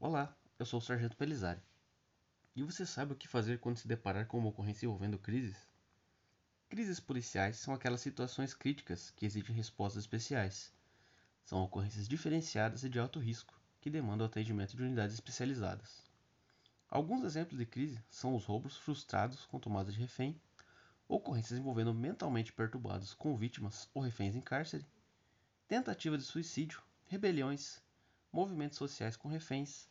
Olá, eu sou o Sargento Pelizari. E você sabe o que fazer quando se deparar com uma ocorrência envolvendo crises? Crises policiais são aquelas situações críticas que exigem respostas especiais. São ocorrências diferenciadas e de alto risco, que demandam o atendimento de unidades especializadas. Alguns exemplos de crise são os roubos frustrados com tomada de refém, ocorrências envolvendo mentalmente perturbados com vítimas ou reféns em cárcere, tentativa de suicídio, rebeliões, movimentos sociais com reféns,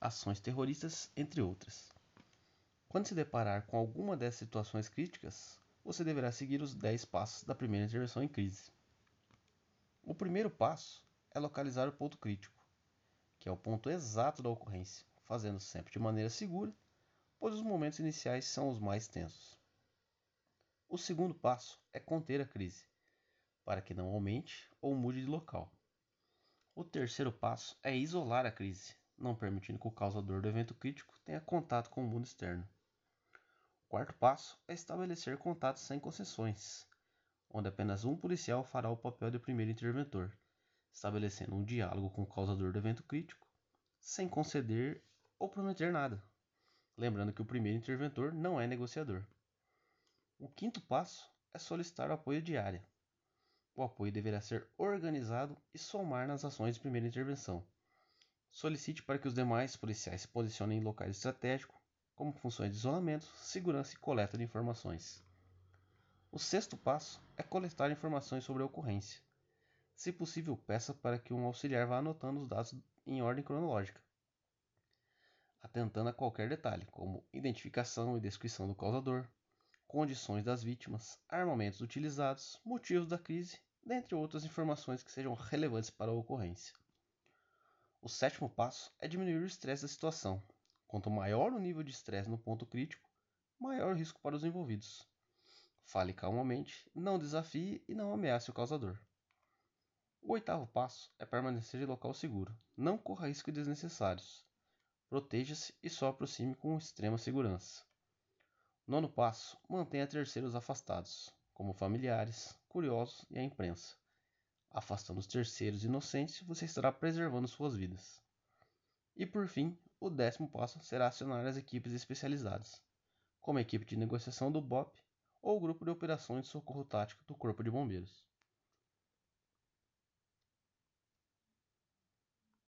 ações terroristas, entre outras. Quando se deparar com alguma dessas situações críticas, você deverá seguir os 10 passos da primeira intervenção em crise. O primeiro passo é localizar o ponto crítico, que é o ponto exato da ocorrência, fazendo sempre de maneira segura, pois os momentos iniciais são os mais tensos. O segundo passo é conter a crise, para que não aumente ou mude de local. O terceiro passo é isolar a crise, não permitindo que o causador do evento crítico tenha contato com o mundo externo. O quarto passo é estabelecer contatos sem concessões, onde apenas um policial fará o papel de primeiro interventor, estabelecendo um diálogo com o causador do evento crítico, sem conceder ou prometer nada. Lembrando que o primeiro interventor não é negociador. O quinto passo é solicitar o apoio de área, o apoio deverá ser organizado e somar nas ações de primeira intervenção. Solicite para que os demais policiais se posicionem em locais estratégicos, como funções de isolamento, segurança e coleta de informações. O sexto passo é coletar informações sobre a ocorrência. Se possível, peça para que um auxiliar vá anotando os dados em ordem cronológica, atentando a qualquer detalhe, como identificação e descrição do causador, condições das vítimas, armamentos utilizados, motivos da crise, dentre outras informações que sejam relevantes para a ocorrência. O sétimo passo é diminuir o estresse da situação. Quanto maior o nível de estresse no ponto crítico, maior o risco para os envolvidos. Fale calmamente, não desafie e não ameace o causador. O oitavo passo é permanecer em local seguro. Não corra riscos desnecessários. Proteja-se e só aproxime com extrema segurança. Nono passo: mantenha terceiros afastados, como familiares, curiosos e a imprensa. Afastando os terceiros inocentes, você estará preservando suas vidas. E por fim, o décimo passo será acionar as equipes especializadas, como a equipe de negociação do BOP ou o grupo de operações de socorro tático do Corpo de Bombeiros.